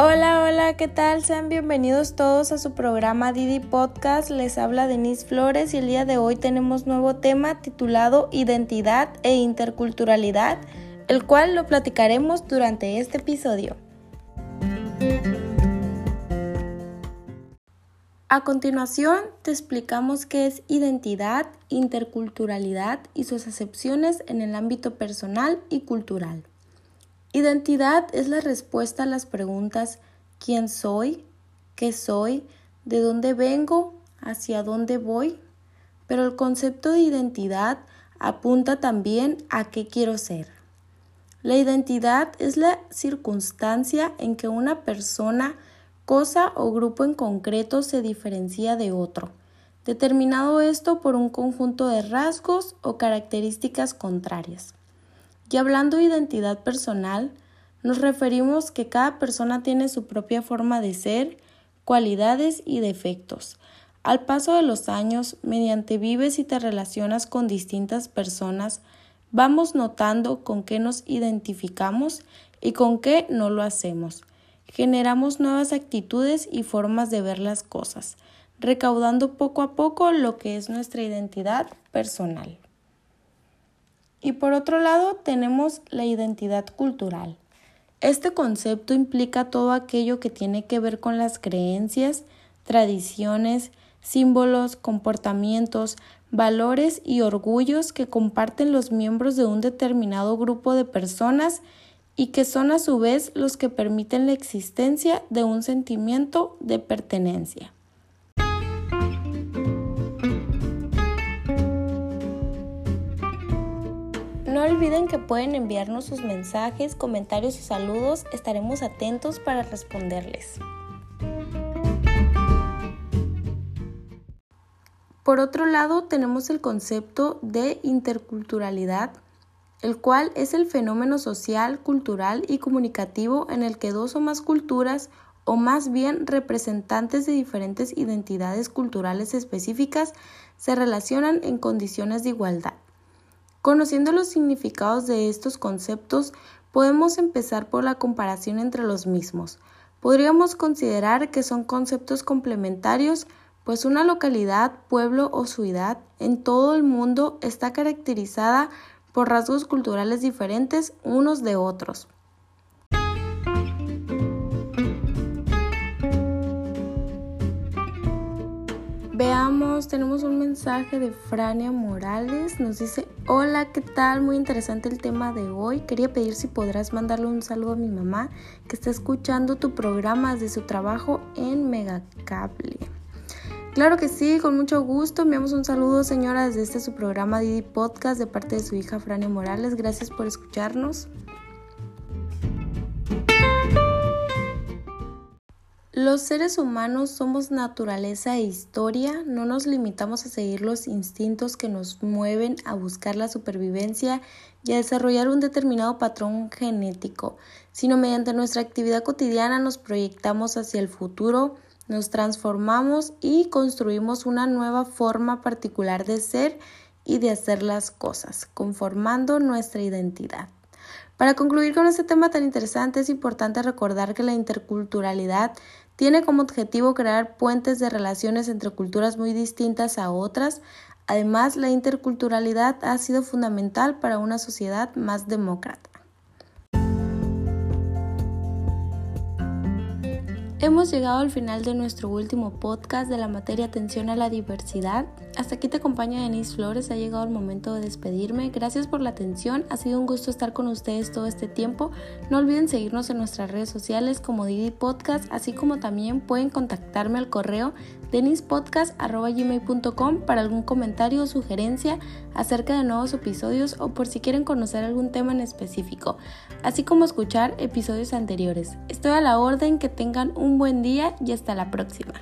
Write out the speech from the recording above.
Hola, hola, ¿qué tal? Sean bienvenidos todos a su programa Didi Podcast. Les habla Denise Flores y el día de hoy tenemos nuevo tema titulado Identidad e Interculturalidad, el cual lo platicaremos durante este episodio. A continuación te explicamos qué es identidad, interculturalidad y sus acepciones en el ámbito personal y cultural. Identidad es la respuesta a las preguntas ¿quién soy? ¿Qué soy? ¿De dónde vengo? ¿Hacia dónde voy? Pero el concepto de identidad apunta también a qué quiero ser. La identidad es la circunstancia en que una persona, cosa o grupo en concreto se diferencia de otro, determinado esto por un conjunto de rasgos o características contrarias. Y hablando de identidad personal, nos referimos que cada persona tiene su propia forma de ser, cualidades y defectos. Al paso de los años, mediante vives y te relacionas con distintas personas, vamos notando con qué nos identificamos y con qué no lo hacemos. Generamos nuevas actitudes y formas de ver las cosas, recaudando poco a poco lo que es nuestra identidad personal. Y por otro lado tenemos la identidad cultural. Este concepto implica todo aquello que tiene que ver con las creencias, tradiciones, símbolos, comportamientos, valores y orgullos que comparten los miembros de un determinado grupo de personas y que son a su vez los que permiten la existencia de un sentimiento de pertenencia. Olviden que pueden enviarnos sus mensajes, comentarios y saludos. Estaremos atentos para responderles. Por otro lado, tenemos el concepto de interculturalidad, el cual es el fenómeno social, cultural y comunicativo en el que dos o más culturas o más bien representantes de diferentes identidades culturales específicas se relacionan en condiciones de igualdad. Conociendo los significados de estos conceptos, podemos empezar por la comparación entre los mismos. Podríamos considerar que son conceptos complementarios, pues una localidad, pueblo o ciudad en todo el mundo está caracterizada por rasgos culturales diferentes unos de otros. Tenemos un mensaje de Frania Morales. Nos dice, hola, ¿qué tal? Muy interesante el tema de hoy. Quería pedir si podrás mandarle un saludo a mi mamá que está escuchando tu programa desde su trabajo en Megacable. Claro que sí, con mucho gusto. Enviamos un saludo, señora, desde este su programa Didi Podcast de parte de su hija Frania Morales. Gracias por escucharnos. Los seres humanos somos naturaleza e historia, no nos limitamos a seguir los instintos que nos mueven a buscar la supervivencia y a desarrollar un determinado patrón genético, sino mediante nuestra actividad cotidiana nos proyectamos hacia el futuro, nos transformamos y construimos una nueva forma particular de ser y de hacer las cosas, conformando nuestra identidad. Para concluir con este tema tan interesante es importante recordar que la interculturalidad tiene como objetivo crear puentes de relaciones entre culturas muy distintas a otras. Además, la interculturalidad ha sido fundamental para una sociedad más demócrata. Hemos llegado al final de nuestro último podcast de la materia Atención a la Diversidad. Hasta aquí te acompaña Denise Flores, ha llegado el momento de despedirme. Gracias por la atención, ha sido un gusto estar con ustedes todo este tiempo. No olviden seguirnos en nuestras redes sociales como Didi Podcast, así como también pueden contactarme al correo denispodcast.gmail.com para algún comentario o sugerencia acerca de nuevos episodios o por si quieren conocer algún tema en específico, así como escuchar episodios anteriores. Estoy a la orden, que tengan un buen día y hasta la próxima.